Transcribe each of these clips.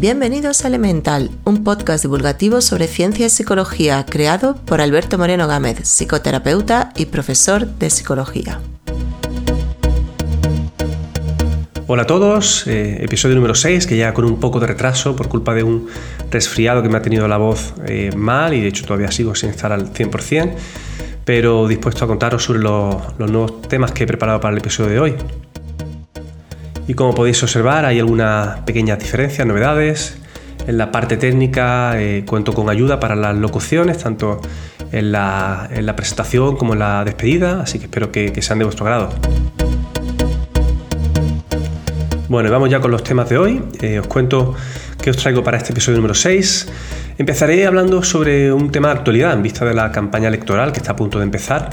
Bienvenidos a Elemental, un podcast divulgativo sobre ciencia y psicología creado por Alberto Moreno Gámez, psicoterapeuta y profesor de psicología. Hola a todos, eh, episodio número 6, que ya con un poco de retraso por culpa de un resfriado que me ha tenido la voz eh, mal y de hecho todavía sigo sin estar al 100%, pero dispuesto a contaros sobre los nuevos temas que he preparado para el episodio de hoy. Y como podéis observar hay algunas pequeñas diferencias, novedades. En la parte técnica eh, cuento con ayuda para las locuciones, tanto en la, presentación como en la despedida, así que espero que, sean de vuestro grado. Bueno, vamos ya con los temas de hoy. Eh, os cuento qué os traigo para este episodio número 6. Empezaré hablando sobre un tema de actualidad en vista de la campaña electoral que está a punto de empezar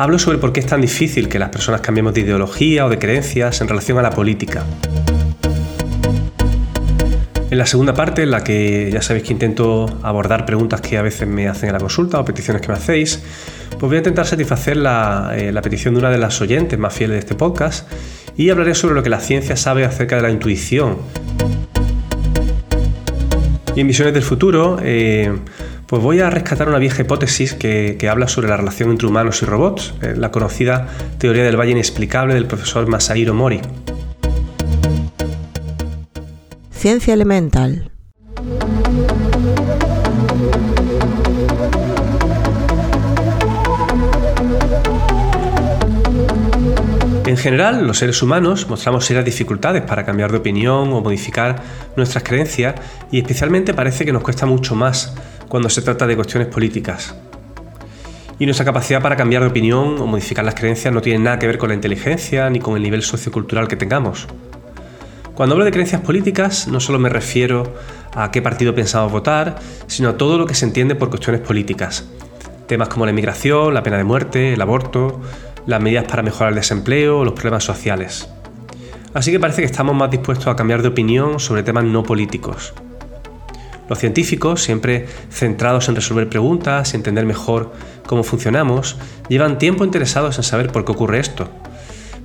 hablo sobre por qué es tan difícil que las personas cambiemos de ideología o de creencias en relación a la política. En la segunda parte, en la que ya sabéis que intento abordar preguntas que a veces me hacen en la consulta o peticiones que me hacéis, pues voy a intentar satisfacer la, eh, la petición de una de las oyentes más fieles de este podcast y hablaré sobre lo que la ciencia sabe acerca de la intuición. Y en Visiones del Futuro, eh, pues voy a rescatar una vieja hipótesis que, habla sobre la relación entre humanos y robots, eh, la conocida teoría del valle inexplicable del profesor Masahiro Mori. Ciencia elemental. En general, los seres humanos mostramos serias dificultades para cambiar de opinión o modificar nuestras creencias y especialmente parece que nos cuesta mucho más cuando se trata de cuestiones políticas. Y nuestra capacidad para cambiar de opinión o modificar las creencias no tiene nada que ver con la inteligencia ni con el nivel sociocultural que tengamos. Cuando hablo de creencias políticas, no solo me refiero a qué partido pensamos votar, sino a todo lo que se entiende por cuestiones políticas. Temas como la inmigración, la pena de muerte, el aborto, las medidas para mejorar el desempleo los problemas sociales. Así que parece que estamos más dispuestos a cambiar de opinión sobre temas no políticos. Los científicos, siempre centrados en resolver preguntas y entender mejor cómo funcionamos, llevan tiempo interesados en saber por qué ocurre esto.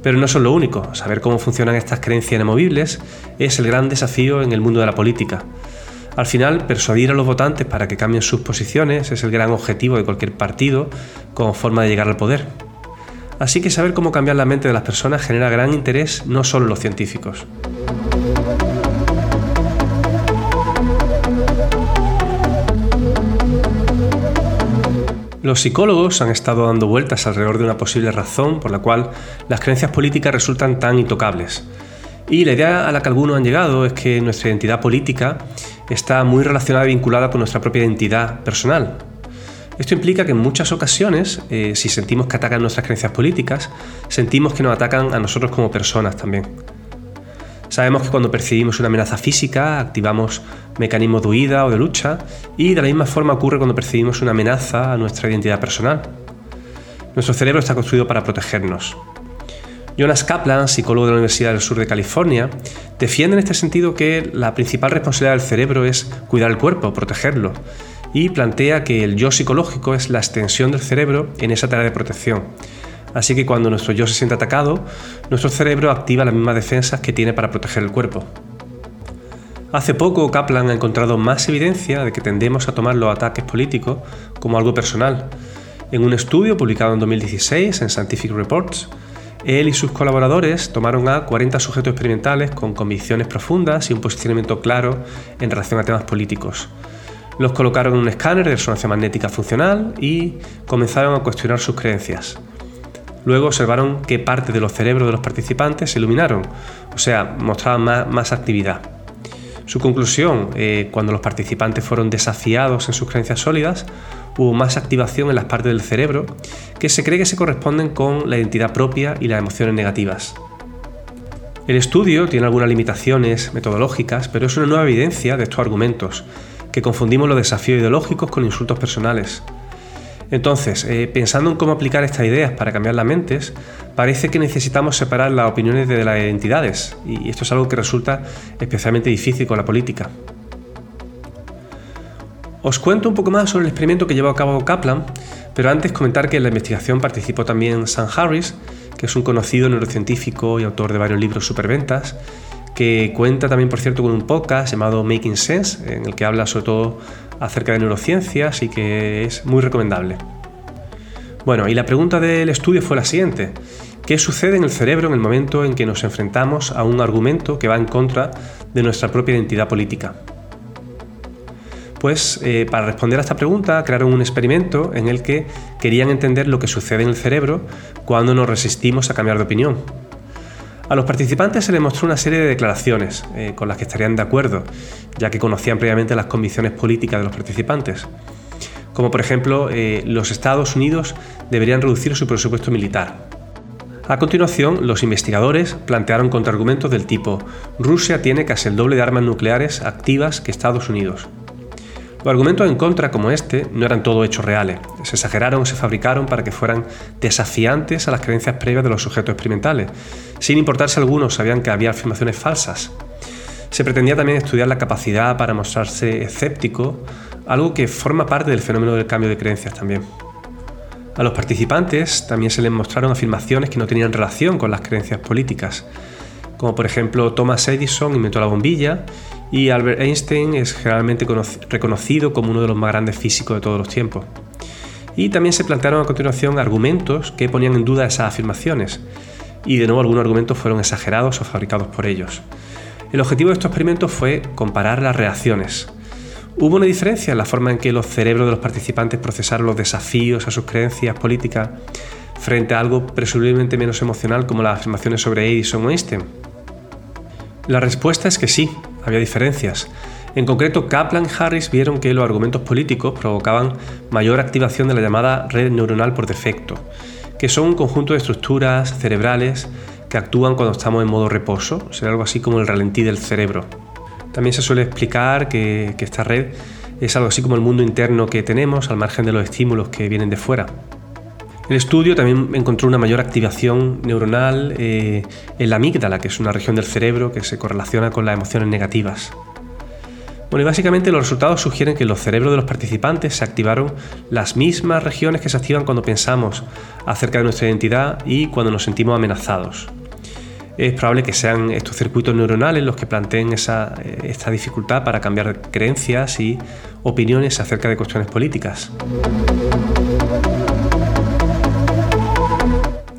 Pero no son lo único, saber cómo funcionan estas creencias inamovibles es el gran desafío en el mundo de la política. Al final, persuadir a los votantes para que cambien sus posiciones es el gran objetivo de cualquier partido como forma de llegar al poder. Así que saber cómo cambiar la mente de las personas genera gran interés no solo en los científicos. Los psicólogos han estado dando vueltas alrededor de una posible razón por la cual las creencias políticas resultan tan intocables. Y la idea a la que algunos han llegado es que nuestra identidad política está muy relacionada y vinculada con nuestra propia identidad personal. Esto implica que en muchas ocasiones, eh, si sentimos que atacan nuestras creencias políticas, sentimos que nos atacan a nosotros como personas también. Sabemos que cuando percibimos una amenaza física activamos mecanismos de huida o de lucha y de la misma forma ocurre cuando percibimos una amenaza a nuestra identidad personal. Nuestro cerebro está construido para protegernos. Jonas Kaplan, psicólogo de la Universidad del Sur de California, defiende en este sentido que la principal responsabilidad del cerebro es cuidar el cuerpo, protegerlo, y plantea que el yo psicológico es la extensión del cerebro en esa tarea de protección Así que cuando nuestro yo se siente atacado, nuestro cerebro activa las mismas defensas que tiene para proteger el cuerpo. Hace poco Kaplan ha encontrado más evidencia de que tendemos a tomar los ataques políticos como algo personal. En un estudio publicado en 2016 en Scientific Reports, él y sus colaboradores tomaron a 40 sujetos experimentales con convicciones profundas y un posicionamiento claro en relación a temas políticos. Los colocaron en un escáner de resonancia magnética funcional y comenzaron a cuestionar sus creencias. Luego observaron qué parte de los cerebros de los participantes se iluminaron, o sea, mostraban más, actividad. Su conclusión, eh, cuando los participantes fueron desafiados en sus creencias sólidas, hubo más activación en las partes del cerebro que se cree que se corresponden con la identidad propia y las emociones negativas. El estudio tiene algunas limitaciones metodológicas, pero es una nueva evidencia de estos argumentos, que confundimos los desafíos ideológicos con insultos personales. Entonces, eh, pensando en cómo aplicar estas ideas para cambiar las mentes, parece que necesitamos separar las opiniones de las identidades, y esto es algo que resulta especialmente difícil con la política. Os cuento un poco más sobre el experimento que llevó a cabo Kaplan, pero antes comentar que en la investigación participó también Sam Harris, que es un conocido neurocientífico y autor de varios libros superventas, que cuenta también, por cierto, con un podcast llamado Making Sense, en el que habla sobre todo acerca de neurociencias y que es muy recomendable. Bueno, y la pregunta del estudio fue la siguiente. ¿Qué sucede en el cerebro en el momento en que nos enfrentamos a un argumento que va en contra de nuestra propia identidad política? Pues eh, para responder a esta pregunta crearon un experimento en el que querían entender lo que sucede en el cerebro cuando nos resistimos a cambiar de opinión. A los participantes se les mostró una serie de declaraciones eh, con las que estarían de acuerdo, ya que conocían previamente las convicciones políticas de los participantes. Como por ejemplo, eh, los Estados Unidos deberían reducir su presupuesto militar. A continuación, los investigadores plantearon contraargumentos del tipo Rusia tiene casi el doble de armas nucleares activas que Estados Unidos. Los argumentos en contra como este no eran todo hechos reales, se exageraron o se fabricaron para que fueran desafiantes a las creencias previas de los sujetos experimentales, sin importar si algunos sabían que había afirmaciones falsas. Se pretendía también estudiar la capacidad para mostrarse escéptico, algo que forma parte del fenómeno del cambio de creencias también. A los participantes también se les mostraron afirmaciones que no tenían relación con las creencias políticas, como por ejemplo Thomas Edison inventó la bombilla y Albert Einstein es generalmente reconocido como uno de los más grandes físicos de todos los tiempos. Y también se plantearon a continuación argumentos que ponían en duda esas afirmaciones, y de nuevo algunos argumentos fueron exagerados o fabricados por ellos. El objetivo de estos experimentos fue comparar las reacciones. Hubo una diferencia en la forma en que los cerebros de los participantes procesaron los desafíos a sus creencias políticas frente a algo presumiblemente menos emocional como las afirmaciones sobre Edison o Einstein. La respuesta es que sí, había diferencias. En concreto, Kaplan y Harris vieron que los argumentos políticos provocaban mayor activación de la llamada red neuronal por defecto, que son un conjunto de estructuras cerebrales que actúan cuando estamos en modo reposo, será algo así como el ralentí del cerebro. También se suele explicar que, esta red es algo así como el mundo interno que tenemos al margen de los estímulos que vienen de fuera. El estudio también encontró una mayor activación neuronal eh, en la amígdala, que es una región del cerebro que se correlaciona con las emociones negativas. Bueno, y básicamente los resultados sugieren que en los cerebros de los participantes se activaron las mismas regiones que se activan cuando pensamos acerca de nuestra identidad y cuando nos sentimos amenazados. Es probable que sean estos circuitos neuronales los que planteen esa, eh, esta dificultad para cambiar creencias y opiniones acerca de cuestiones políticas.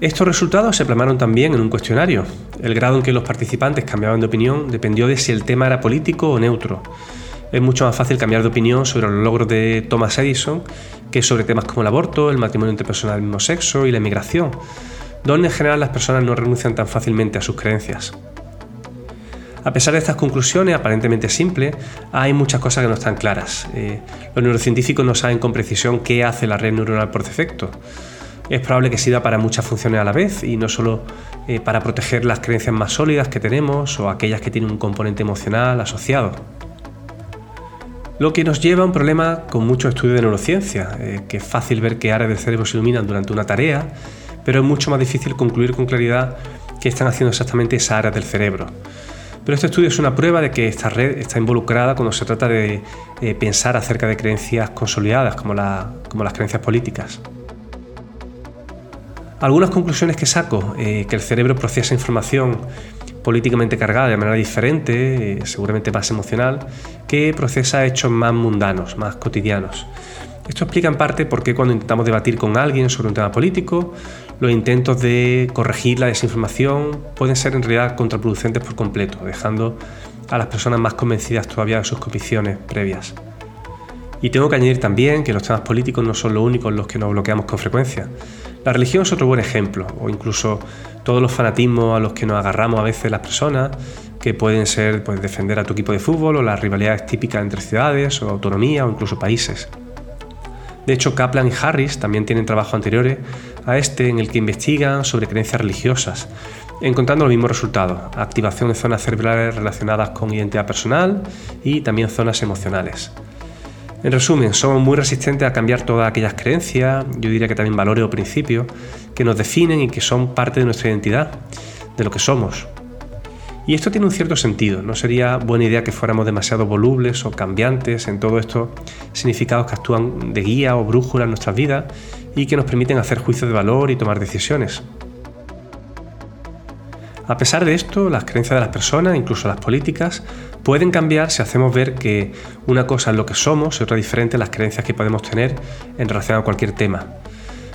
Estos resultados se plasmaron también en un cuestionario. El grado en que los participantes cambiaban de opinión dependió de si el tema era político o neutro. Es mucho más fácil cambiar de opinión sobre los logros de Thomas Edison que sobre temas como el aborto, el matrimonio entre personas del mismo sexo y la inmigración, donde en general las personas no renuncian tan fácilmente a sus creencias. A pesar de estas conclusiones aparentemente simples, hay muchas cosas que no están claras. Eh, los neurocientíficos no saben con precisión qué hace la red neuronal por defecto es probable que sirva para muchas funciones a la vez y no solo eh, para proteger las creencias más sólidas que tenemos o aquellas que tienen un componente emocional asociado. Lo que nos lleva a un problema con mucho estudio de neurociencia, eh, que es fácil ver qué áreas del cerebro se iluminan durante una tarea, pero es mucho más difícil concluir con claridad qué están haciendo exactamente esas áreas del cerebro. Pero este estudio es una prueba de que esta red está involucrada cuando se trata de eh, pensar acerca de creencias consolidadas como las creencias políticas. Algunas conclusiones que saco, eh, que el cerebro procesa información políticamente cargada de manera diferente, eh, seguramente más emocional, que procesa hechos más mundanos, más cotidianos. Esto explica en parte por qué cuando intentamos debatir con alguien sobre un tema político, los intentos de corregir la desinformación pueden ser en realidad contraproducentes por completo, dejando a las personas más convencidas todavía de sus convicciones previas. Y tengo que añadir también que los temas políticos no son los únicos en los que nos bloqueamos con frecuencia. La religión es otro buen ejemplo, o incluso todos los fanatismos a los que nos agarramos a veces las personas, que pueden ser pues, defender a tu equipo de fútbol o las rivalidades típicas entre ciudades o autonomía o incluso países. De hecho, Kaplan y Harris también tienen trabajos anteriores a este en el que investigan sobre creencias religiosas, encontrando los mismos resultados, activación de zonas cerebrales relacionadas con identidad personal y también zonas emocionales. En resumen, somos muy resistentes a cambiar todas aquellas creencias, yo diría que también valores o principios, que nos definen y que son parte de nuestra identidad, de lo que somos. Y esto tiene un cierto sentido, no sería buena idea que fuéramos demasiado volubles o cambiantes en todos estos significados que actúan de guía o brújula en nuestras vidas y que nos permiten hacer juicios de valor y tomar decisiones. A pesar de esto, las creencias de las personas, incluso las políticas, pueden cambiar si hacemos ver que una cosa es lo que somos y otra diferente las creencias que podemos tener en relación a cualquier tema.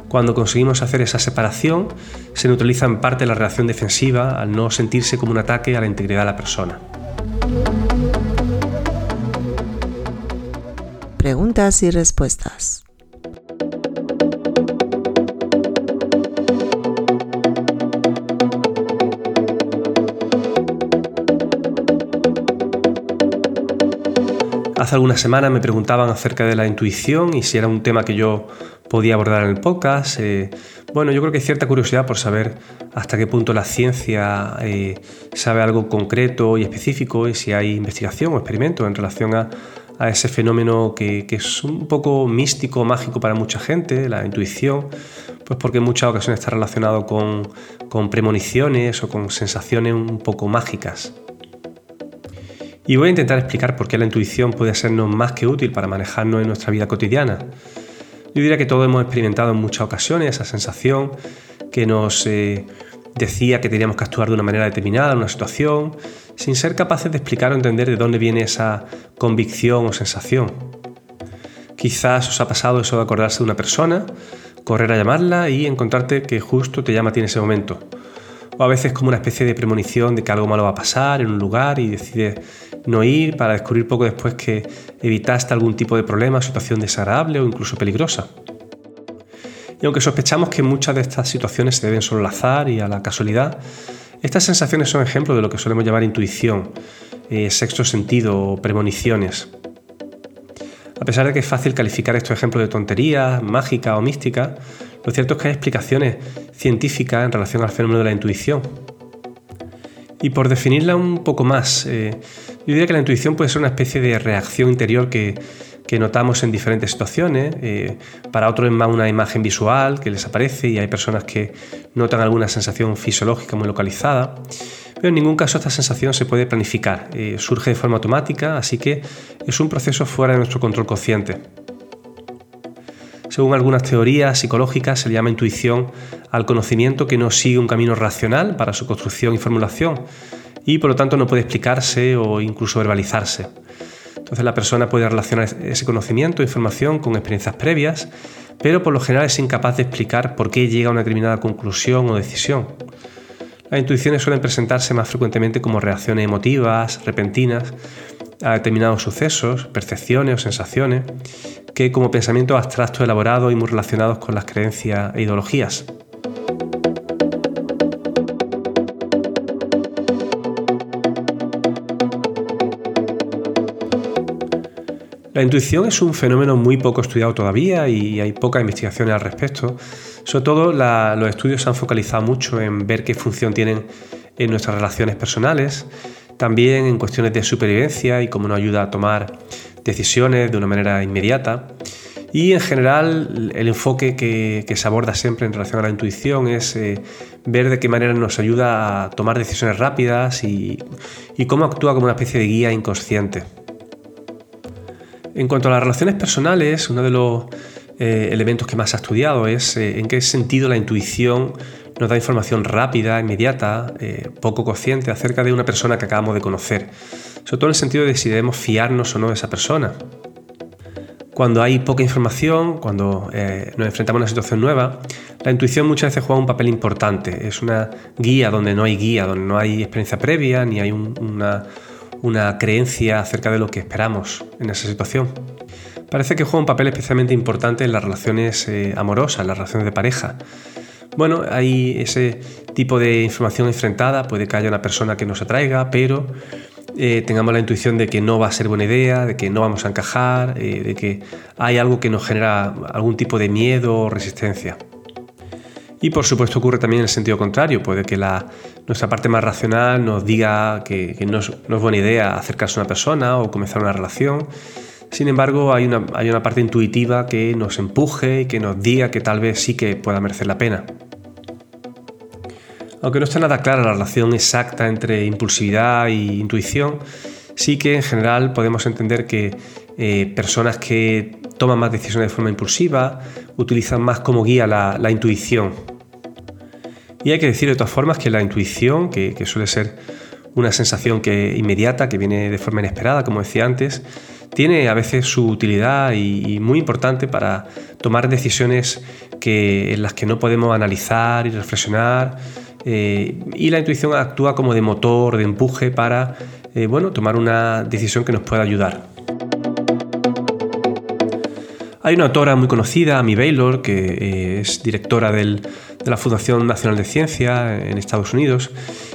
Cuando conseguimos hacer esa separación, se neutraliza en parte la reacción defensiva al no sentirse como un ataque a la integridad de la persona. Preguntas y respuestas. Hace algunas semanas me preguntaban acerca de la intuición y si era un tema que yo podía abordar en el podcast. Eh, bueno, yo creo que hay cierta curiosidad por saber hasta qué punto la ciencia eh, sabe algo concreto y específico y si hay investigación o experimento en relación a, ese fenómeno que, es un poco místico, mágico para mucha gente, la intuición, pues porque en muchas ocasiones está relacionado con, con premoniciones o con sensaciones un poco mágicas. Y voy a intentar explicar por qué la intuición puede sernos más que útil para manejarnos en nuestra vida cotidiana. Yo diría que todos hemos experimentado en muchas ocasiones esa sensación que nos eh, decía que teníamos que actuar de una manera determinada en una situación, sin ser capaces de explicar o entender de dónde viene esa convicción o sensación. Quizás os ha pasado eso de acordarse de una persona, correr a llamarla y encontrarte que justo te llama a ti en ese momento o a veces como una especie de premonición de que algo malo va a pasar en un lugar y decides no ir para descubrir poco después que evitaste algún tipo de problema, situación desagradable o incluso peligrosa. Y aunque sospechamos que muchas de estas situaciones se deben solo al azar y a la casualidad, estas sensaciones son ejemplos de lo que solemos llamar intuición, eh, sexto sentido o premoniciones. A pesar de que es fácil calificar estos ejemplos de tonterías, mágica o mística, lo cierto es que hay explicaciones científicas en relación al fenómeno de la intuición. Y por definirla un poco más, eh, yo diría que la intuición puede ser una especie de reacción interior que, notamos en diferentes situaciones. Eh, para otros es más una imagen visual que les aparece y hay personas que notan alguna sensación fisiológica muy localizada. Pero en ningún caso esta sensación se puede planificar, eh, surge de forma automática, así que es un proceso fuera de nuestro control consciente. Según algunas teorías psicológicas, se le llama intuición al conocimiento que no sigue un camino racional para su construcción y formulación y por lo tanto no puede explicarse o incluso verbalizarse. Entonces la persona puede relacionar ese conocimiento, información con experiencias previas, pero por lo general es incapaz de explicar por qué llega a una determinada conclusión o decisión. Las intuiciones suelen presentarse más frecuentemente como reacciones emotivas, repentinas, a determinados sucesos, percepciones o sensaciones, que como pensamientos abstractos elaborados y muy relacionados con las creencias e ideologías. La intuición es un fenómeno muy poco estudiado todavía y hay pocas investigaciones al respecto. Sobre todo los estudios se han focalizado mucho en ver qué función tienen en nuestras relaciones personales, también en cuestiones de supervivencia y cómo nos ayuda a tomar decisiones de una manera inmediata. Y en general el enfoque que, se aborda siempre en relación a la intuición es eh, ver de qué manera nos ayuda a tomar decisiones rápidas y, cómo actúa como una especie de guía inconsciente. En cuanto a las relaciones personales, uno de los eh, elementos que más ha estudiado es eh, en qué sentido la intuición nos da información rápida, inmediata, eh, poco consciente acerca de una persona que acabamos de conocer, sobre todo en el sentido de si debemos fiarnos o no de esa persona. Cuando hay poca información, cuando eh, nos enfrentamos a una situación nueva, la intuición muchas veces juega un papel importante. Es una guía donde no hay guía, donde no hay experiencia previa, ni hay una, creencia acerca de lo que esperamos en esa situación. Parece que juega un papel especialmente importante en las relaciones eh, amorosas, en las relaciones de pareja. Bueno, hay ese tipo de información enfrentada, puede que haya una persona que nos atraiga, pero eh, tengamos la intuición de que no va a ser buena idea, de que no vamos a encajar, eh, de que hay algo que nos genera algún tipo de miedo o resistencia. Y por supuesto ocurre también en el sentido contrario, puede que nuestra parte más racional nos diga que, no, es, no, es, buena idea acercarse a una persona o comenzar una relación, sin embargo, hay una, parte intuitiva que nos empuje y que nos diga que tal vez sí que pueda merecer la pena. Aunque no está nada clara la relación exacta entre impulsividad e intuición, sí que en general podemos entender que eh, personas que toman más decisiones de forma impulsiva utilizan más como guía la, intuición. Y hay que decir de todas formas que la intuición, que, suele ser una sensación que inmediata, que viene de forma inesperada, como decía antes, tiene a veces su utilidad y, muy importante para tomar decisiones que, en las que no podemos analizar y reflexionar. Eh, y la intuición actúa como de motor, de empuje para eh, bueno, tomar una decisión que nos pueda ayudar. Hay una autora muy conocida, Amy Baylor, que eh, es directora de la Fundación Nacional de Ciencia en Estados Unidos,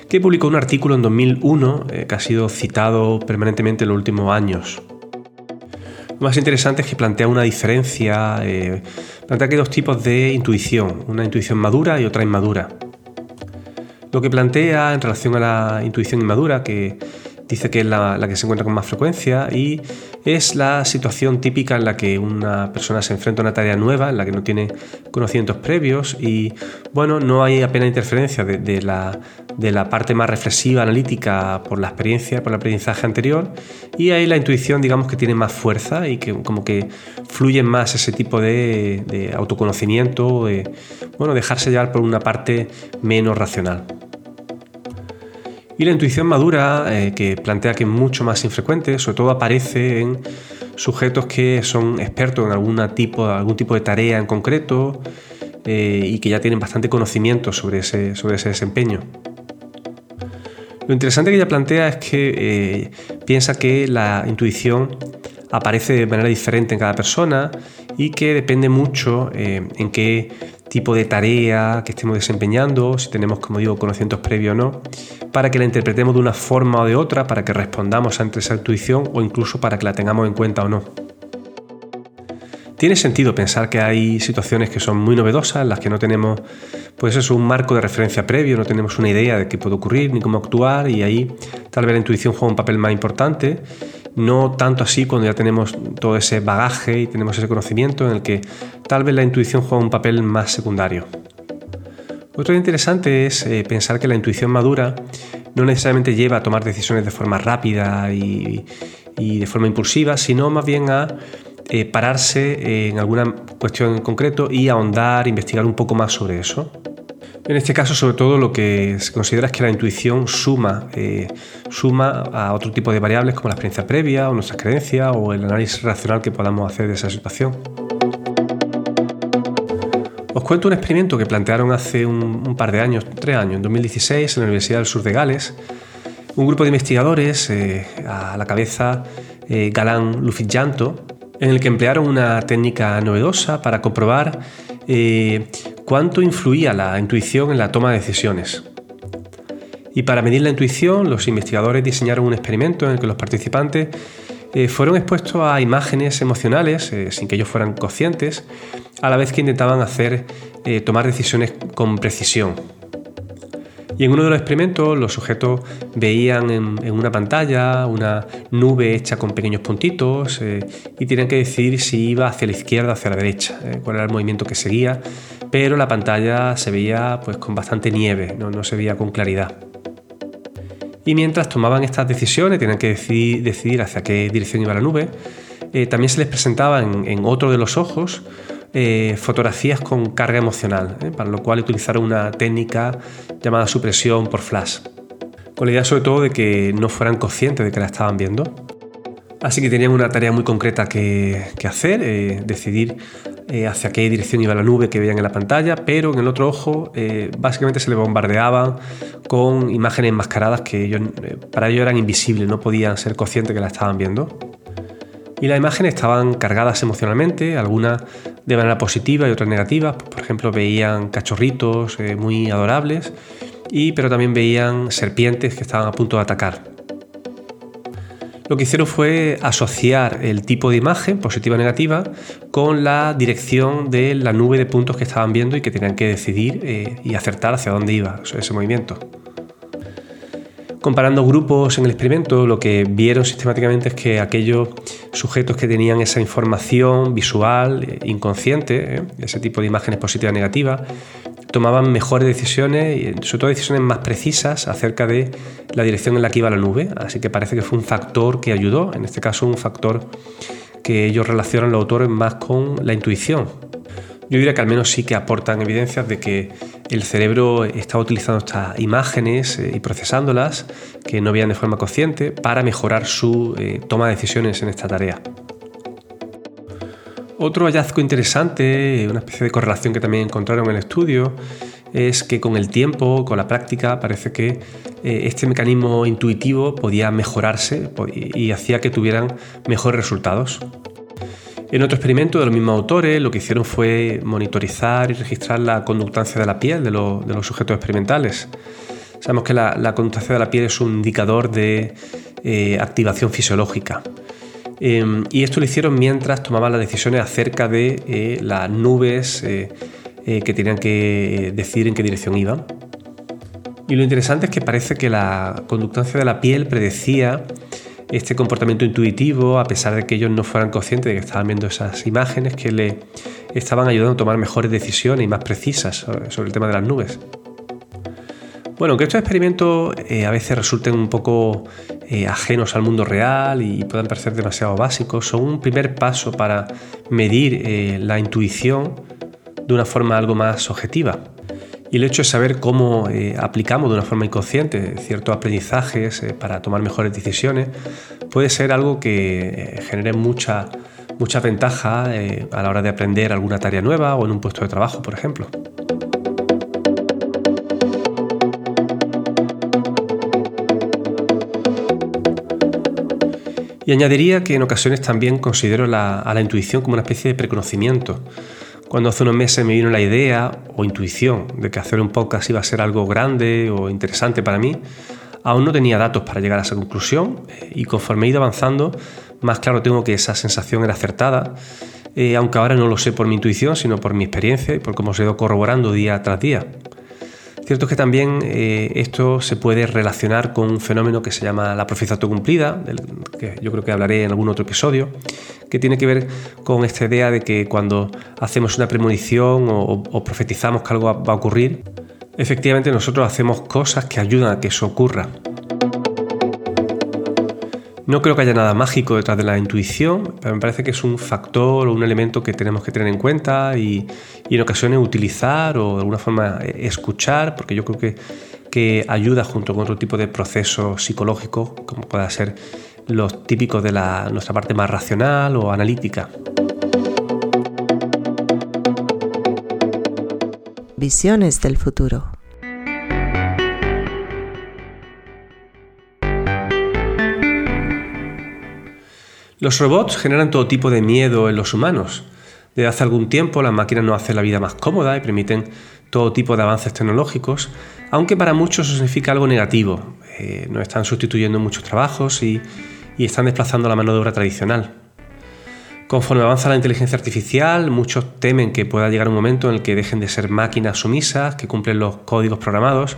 que publicó un artículo en 2001 que ha sido citado permanentemente en los últimos años. Lo más interesante es que plantea una diferencia, eh, plantea que hay dos tipos de intuición, una intuición madura y otra inmadura. Lo que plantea en relación a la intuición inmadura, que dice que es la, que se encuentra con más frecuencia y es la situación típica en la que una persona se enfrenta a una tarea nueva, en la que no tiene conocimientos previos y bueno, no hay apenas interferencia de, la, de la parte más reflexiva, analítica por la experiencia, por el aprendizaje anterior y ahí la intuición digamos que tiene más fuerza y que como que fluye más ese tipo de, de autoconocimiento, de bueno, dejarse llevar por una parte menos racional. Y la intuición madura, eh, que plantea que es mucho más infrecuente, sobre todo aparece en sujetos que son expertos en alguna tipo, algún tipo de tarea en concreto eh, y que ya tienen bastante conocimiento sobre ese, sobre ese desempeño. Lo interesante que ella plantea es que eh, piensa que la intuición aparece de manera diferente en cada persona y que depende mucho en qué tipo de tarea que estemos desempeñando, si tenemos, como digo, conocimientos previos o no, para que la interpretemos de una forma o de otra, para que respondamos ante esa intuición o incluso para que la tengamos en cuenta o no. Tiene sentido pensar que hay situaciones que son muy novedosas, en las que no tenemos pues eso, un marco de referencia previo, no tenemos una idea de qué puede ocurrir ni cómo actuar y ahí tal vez la intuición juega un papel más importante no tanto así cuando ya tenemos todo ese bagaje y tenemos ese conocimiento en el que tal vez la intuición juega un papel más secundario. Otro interesante es eh, pensar que la intuición madura no necesariamente lleva a tomar decisiones de forma rápida y, de forma impulsiva, sino más bien a eh, pararse en alguna cuestión en concreto y ahondar, investigar un poco más sobre eso. En este caso, sobre todo, lo que se considera es que la intuición suma, eh, suma a otro tipo de variables como la experiencia previa o nuestras creencias o el análisis racional que podamos hacer de esa situación. Os cuento un experimento que plantearon hace un, par de años, tres años, en 2016, en la Universidad del Sur de Gales. Un grupo de investigadores, eh, a la cabeza eh, Galán Lufijanto, en el que emplearon una técnica novedosa para comprobar eh, cuánto influía la intuición en la toma de decisiones. Y para medir la intuición, los investigadores diseñaron un experimento en el que los participantes eh, fueron expuestos a imágenes emocionales, eh, sin que ellos fueran conscientes, a la vez que intentaban hacer tomar decisiones con precisión. Y en uno de los experimentos los sujetos veían en, una pantalla una nube hecha con pequeños puntitos eh, y tenían que decidir si iba hacia la izquierda o hacia la derecha, eh, cuál era el movimiento que seguía, pero la pantalla se veía pues con bastante nieve, no, se veía con claridad. Y mientras tomaban estas decisiones, tenían que decidir, hacia qué dirección iba la nube, eh, también se les presentaba en otro de los ojos eh, fotografías con carga emocional, ¿eh? para lo cual utilizaron una técnica llamada supresión por flash, con la idea sobre todo de que no fueran conscientes de que la estaban viendo. Así que tenían una tarea muy concreta que, hacer, eh, decidir hacia qué dirección iba la nube que veían en la pantalla, pero en el otro ojo básicamente se les bombardeaban con imágenes enmascaradas que para ellos eran invisibles, no podían ser conscientes que la estaban viendo. Y las imágenes estaban cargadas emocionalmente, algunas de manera positiva y otras negativas. Por ejemplo, veían cachorritos eh, muy adorables, y, pero también veían serpientes que estaban a punto de atacar. Lo que hicieron fue asociar el tipo de imagen, positiva o negativa, con la dirección de la nube de puntos que estaban viendo y que tenían que decidir eh, y acertar hacia dónde iba ese movimiento. Comparando grupos en el experimento, lo que vieron sistemáticamente es que aquellos sujetos que tenían esa información visual, eh, inconsciente, eh, ese tipo de imágenes positivas y negativas, tomaban mejores decisiones, sobre todo decisiones más precisas acerca de la dirección en la que iba la nube. Así que parece que fue un factor que ayudó, en este caso un factor que ellos relacionan los autores más con la intuición. yo diría que al menos sí que aportan evidencias de que el cerebro está utilizando estas imágenes eh, y procesándolas que no veían de forma consciente para mejorar su eh, toma de decisiones en esta tarea. Otro hallazgo interesante, una especie de correlación que también encontraron en el estudio, es que con el tiempo, con la práctica, parece que eh, este mecanismo intuitivo podía mejorarse y hacía que tuvieran mejores resultados. En otro experimento de los mismos autores, lo que hicieron fue monitorizar y registrar la conductancia de la piel de, los sujetos experimentales. Sabemos que la, conductancia de la piel es un indicador de eh, activación fisiológica. Em, y esto lo hicieron mientras tomaban las decisiones acerca de eh, las nubes eh, que tenían que decidir en qué dirección iban. Y lo interesante es que parece que la conductancia de la piel predecía este comportamiento intuitivo, a pesar de que ellos no fueran conscientes de que estaban viendo esas imágenes que le estaban ayudando a tomar mejores decisiones y más precisas sobre el tema de las nubes. Bueno, aunque estos experimentos eh, a veces resulten un poco eh, ajenos al mundo real y puedan parecer demasiado básicos, son un primer paso para medir eh, la intuición de una forma algo más objetiva. Y el hecho de saber cómo aplicamos de una forma inconsciente ciertos aprendizajes para tomar mejores decisiones puede ser algo que genere mucha, mucha ventaja a la hora de aprender alguna tarea nueva o en un puesto de trabajo, por ejemplo. Y añadiría que en ocasiones también considero a la intuición como una especie de preconocimiento cuando hace unos meses me vino la idea o intuición de que hacer un podcast iba a ser algo grande o interesante para mí, aún no tenía datos para llegar a esa conclusión eh, y conforme he ido avanzando, más claro tengo que esa sensación era acertada, eh, aunque ahora no lo sé por mi intuición, sino por mi experiencia y por cómo se ha ido corroborando día tras día. Cierto es que también eh, esto se puede relacionar con un fenómeno que se llama la profecía autocumplida, del que yo creo que hablaré en algún otro episodio, que tiene que ver con esta idea de que cuando hacemos una premonición o, profetizamos que algo va a ocurrir, efectivamente nosotros hacemos cosas que ayudan a que eso ocurra. No creo que haya nada mágico detrás de la intuición, pero me parece que es un factor o un elemento que tenemos que tener en cuenta y, en ocasiones utilizar o de alguna forma eh, escuchar, porque yo creo que, que ayuda junto con otro tipo de procesos psicológicos, como pueda ser los típicos de la, nuestra parte más racional o analítica. Visiones del futuro. Los robots generan todo tipo de miedo en los humanos. Desde hace algún tiempo las máquinas nos hacen la vida más cómoda y permiten todo tipo de avances tecnológicos, aunque para muchos eso significa algo negativo. Eh, nos están sustituyendo muchos trabajos y, y están desplazando la mano de obra tradicional. Conforme avanza la inteligencia artificial, muchos temen que pueda llegar un momento en el que dejen de ser máquinas sumisas que cumplen los códigos programados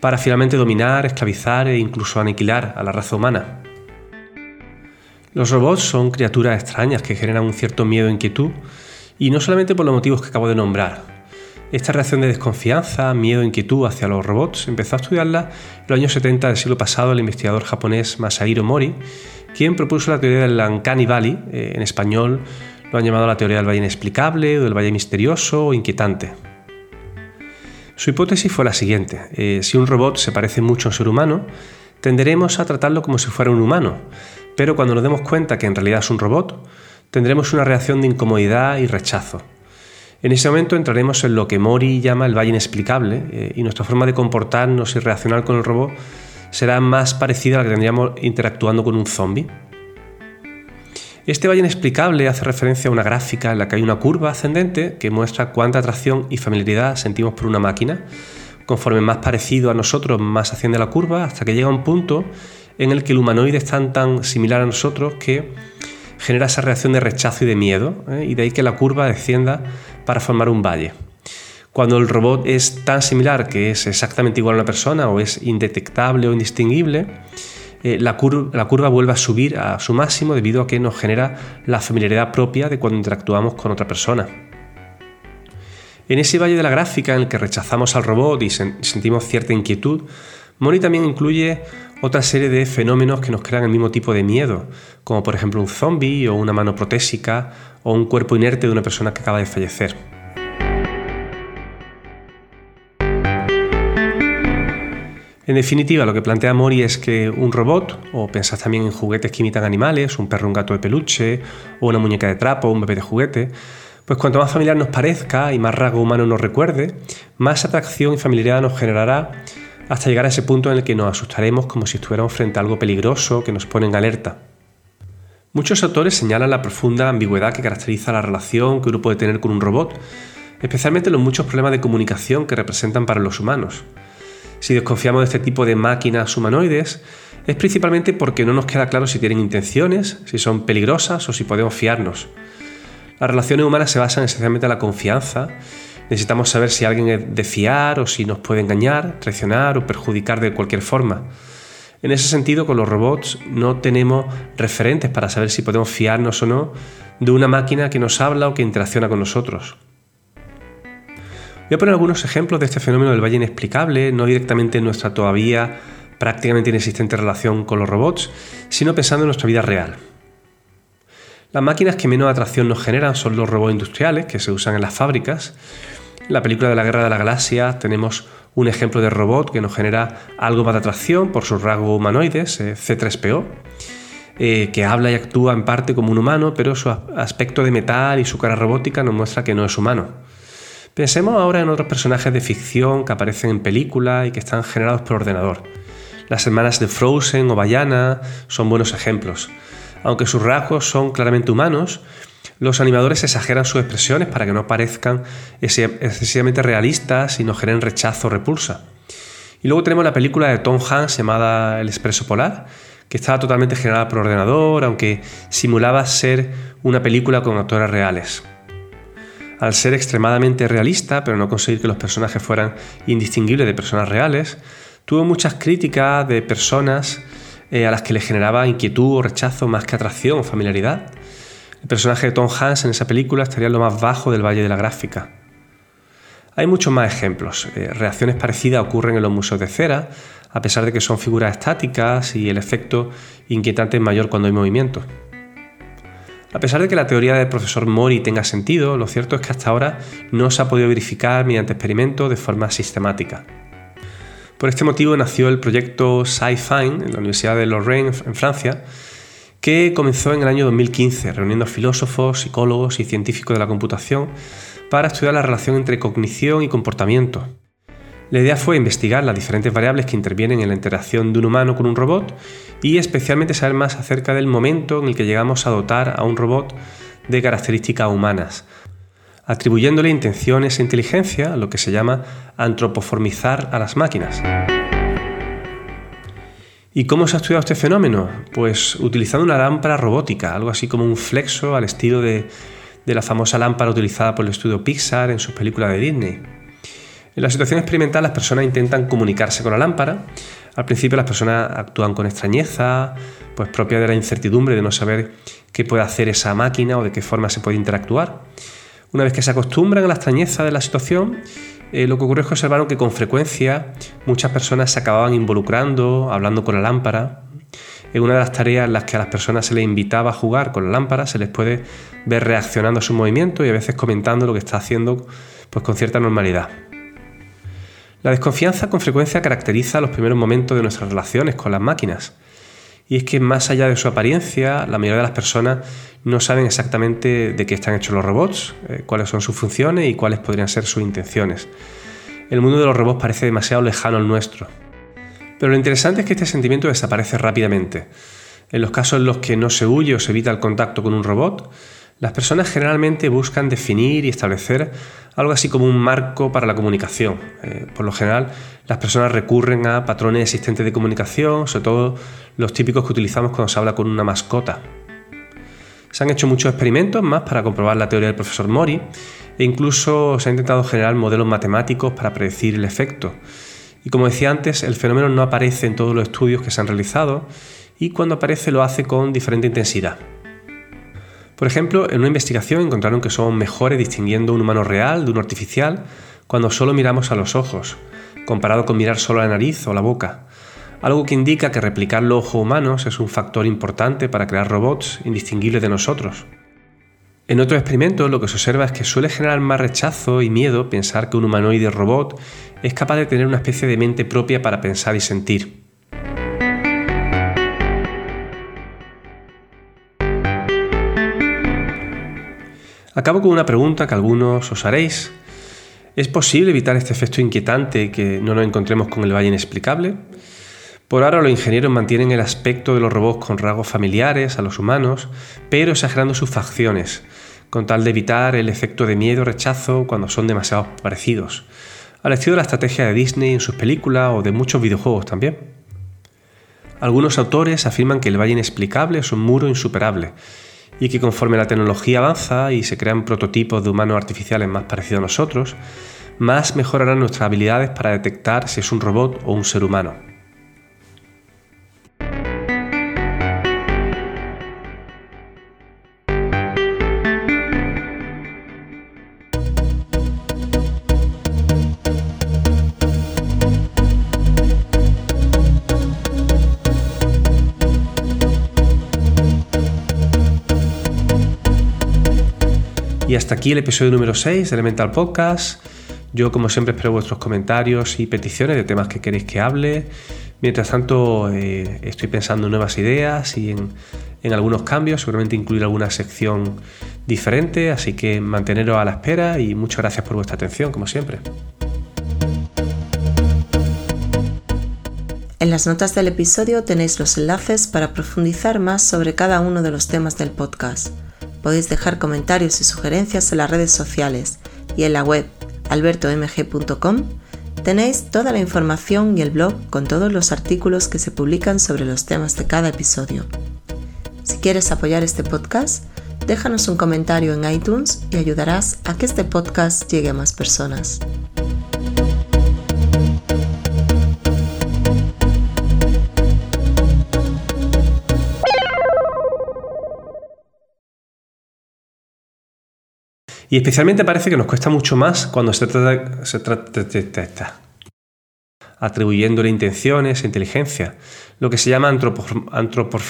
para finalmente dominar, esclavizar e incluso aniquilar a la raza humana. Los robots son criaturas extrañas que generan un cierto miedo e inquietud, y no solamente por los motivos que acabo de nombrar. Esta reacción de desconfianza, miedo e inquietud hacia los robots empezó a estudiarla en los años 70 del siglo pasado el investigador japonés Masahiro Mori, quien propuso la teoría del Uncanny Valley, eh, en español lo han llamado la teoría del valle inexplicable o del valle misterioso o inquietante. Su hipótesis fue la siguiente, eh, si un robot se parece mucho a un ser humano, tenderemos a tratarlo como si fuera un humano, pero cuando nos demos cuenta que en realidad es un robot, tendremos una reacción de incomodidad y rechazo. En ese momento entraremos en lo que Mori llama el valle inexplicable eh, y nuestra forma de comportarnos y reaccionar con el robot será más parecida a la que tendríamos interactuando con un zombie. Este valle inexplicable hace referencia a una gráfica en la que hay una curva ascendente que muestra cuánta atracción y familiaridad sentimos por una máquina. Conforme más parecido a nosotros, más asciende la curva, hasta que llega un punto en el que el humanoide es tan, similar a nosotros que genera esa reacción de rechazo y de miedo, ¿eh? y de ahí que la curva descienda para formar un valle. Cuando el robot es tan similar que es exactamente igual a una persona o es indetectable o indistinguible, eh, la, la, curva vuelve a subir a su máximo debido a que nos genera la familiaridad propia de cuando interactuamos con otra persona. En ese valle de la gráfica en el que rechazamos al robot y sentimos cierta inquietud, Mori también incluye otra serie de fenómenos que nos crean el mismo tipo de miedo, como por ejemplo un zombie o una mano protésica o un cuerpo inerte de una persona que acaba de fallecer. En definitiva, lo que plantea Mori es que un robot, o pensás también en juguetes que imitan animales, un perro, un gato de peluche, o una muñeca de trapo, un bebé de juguete, pues cuanto más familiar nos parezca y más rasgo humano nos recuerde, más atracción y familiaridad nos generará hasta llegar a ese punto en el que nos asustaremos como si estuviéramos frente a algo peligroso que nos pone en alerta. Muchos autores señalan la profunda ambigüedad que caracteriza la relación que uno puede tener con un robot, especialmente los muchos problemas de comunicación que representan para los humanos. Si desconfiamos de este tipo de máquinas humanoides, es principalmente porque no nos queda claro si tienen intenciones, si son peligrosas o si podemos fiarnos. Las relaciones humanas se basan esencialmente en la confianza. Necesitamos saber si alguien es de fiar o si nos puede engañar, traicionar o perjudicar de cualquier forma. En ese sentido, con los robots no tenemos referentes para saber si podemos fiarnos o no de una máquina que nos habla o que interacciona con nosotros. Voy a poner algunos ejemplos de este fenómeno del valle inexplicable, no directamente en nuestra todavía prácticamente inexistente relación con los robots, sino pensando en nuestra vida real. Las máquinas que menos atracción nos generan son los robots industriales que se usan en las fábricas. En la película de la Guerra de la Galaxia tenemos un ejemplo de robot que nos genera algo más de atracción por sus rasgos humanoides, eh, C3PO, eh, que habla y actúa en parte como un humano, pero su aspecto de metal y su cara robótica nos muestra que no es humano. Pensemos ahora en otros personajes de ficción que aparecen en películas y que están generados por ordenador. Las hermanas de Frozen o Bayana son buenos ejemplos. Aunque sus rasgos son claramente humanos, los animadores exageran sus expresiones para que no parezcan excesivamente realistas y no generen rechazo o repulsa. Y luego tenemos la película de Tom Hanks llamada El Expreso Polar, que estaba totalmente generada por ordenador, aunque simulaba ser una película con actores reales al ser extremadamente realista, pero no conseguir que los personajes fueran indistinguibles de personas reales, tuvo muchas críticas de personas eh, a las que le generaba inquietud o rechazo más que atracción o familiaridad. El personaje de Tom Hanks en esa película estaría en lo más bajo del valle de la gráfica. Hay muchos más ejemplos. Eh, reacciones parecidas ocurren en los museos de cera, a pesar de que son figuras estáticas y el efecto inquietante es mayor cuando hay movimiento. A pesar de que la teoría del profesor Mori tenga sentido, lo cierto es que hasta ahora no se ha podido verificar mediante experimentos de forma sistemática. Por este motivo nació el proyecto SciFine en la Universidad de Lorraine, en Francia, que comenzó en el año 2015, reuniendo filósofos, psicólogos y científicos de la computación para estudiar la relación entre cognición y comportamiento. La idea fue investigar las diferentes variables que intervienen en la interacción de un humano con un robot y especialmente saber más acerca del momento en el que llegamos a dotar a un robot de características humanas, atribuyéndole intenciones e inteligencia, lo que se llama antropoformizar a las máquinas. ¿Y cómo se ha estudiado este fenómeno? Pues utilizando una lámpara robótica, algo así como un flexo al estilo de, de la famosa lámpara utilizada por el estudio Pixar en sus películas de Disney. En la situación experimental las personas intentan comunicarse con la lámpara. Al principio las personas actúan con extrañeza, pues propia de la incertidumbre de no saber qué puede hacer esa máquina o de qué forma se puede interactuar. Una vez que se acostumbran a la extrañeza de la situación, eh, lo que ocurre es que observaron que con frecuencia muchas personas se acababan involucrando, hablando con la lámpara. En una de las tareas en las que a las personas se les invitaba a jugar con la lámpara, se les puede ver reaccionando a su movimiento y a veces comentando lo que está haciendo pues, con cierta normalidad. La desconfianza con frecuencia caracteriza los primeros momentos de nuestras relaciones con las máquinas. Y es que más allá de su apariencia, la mayoría de las personas no saben exactamente de qué están hechos los robots, eh, cuáles son sus funciones y cuáles podrían ser sus intenciones. El mundo de los robots parece demasiado lejano al nuestro. Pero lo interesante es que este sentimiento desaparece rápidamente. En los casos en los que no se huye o se evita el contacto con un robot, las personas generalmente buscan definir y establecer algo así como un marco para la comunicación. Eh, por lo general, las personas recurren a patrones existentes de comunicación, sobre todo los típicos que utilizamos cuando se habla con una mascota. Se han hecho muchos experimentos más para comprobar la teoría del profesor Mori e incluso se ha intentado generar modelos matemáticos para predecir el efecto. Y como decía antes, el fenómeno no aparece en todos los estudios que se han realizado y cuando aparece lo hace con diferente intensidad. Por ejemplo, en una investigación encontraron que somos mejores distinguiendo un humano real de un artificial cuando solo miramos a los ojos, comparado con mirar solo la nariz o la boca, algo que indica que replicar los ojos humanos es un factor importante para crear robots indistinguibles de nosotros. En otros experimentos lo que se observa es que suele generar más rechazo y miedo pensar que un humanoide robot es capaz de tener una especie de mente propia para pensar y sentir. Acabo con una pregunta que algunos os haréis. ¿Es posible evitar este efecto inquietante que no nos encontremos con el valle inexplicable? Por ahora los ingenieros mantienen el aspecto de los robots con rasgos familiares a los humanos, pero exagerando sus facciones, con tal de evitar el efecto de miedo o rechazo cuando son demasiado parecidos, al estilo de la estrategia de Disney en sus películas o de muchos videojuegos también. Algunos autores afirman que el valle inexplicable es un muro insuperable y que conforme la tecnología avanza y se crean prototipos de humanos artificiales más parecidos a nosotros, más mejorarán nuestras habilidades para detectar si es un robot o un ser humano. Y hasta aquí el episodio número 6 de Elemental Podcast. Yo, como siempre, espero vuestros comentarios y peticiones de temas que queréis que hable. Mientras tanto, eh, estoy pensando en nuevas ideas y en, en, algunos cambios, seguramente incluir alguna sección diferente, así que manteneros a la espera y muchas gracias por vuestra atención, como siempre. En las notas del episodio tenéis los enlaces para profundizar más sobre cada uno de los temas del podcast. Podéis dejar comentarios y sugerencias en las redes sociales y en la web albertomg.com tenéis toda la información y el blog con todos los artículos que se publican sobre los temas de cada episodio. Si quieres apoyar este podcast, déjanos un comentario en iTunes y ayudarás a que este podcast llegue a más personas. Y especialmente parece que nos cuesta mucho más cuando se trata, se trata, atribuyéndole intenciones e inteligencia, lo que se llama antropor,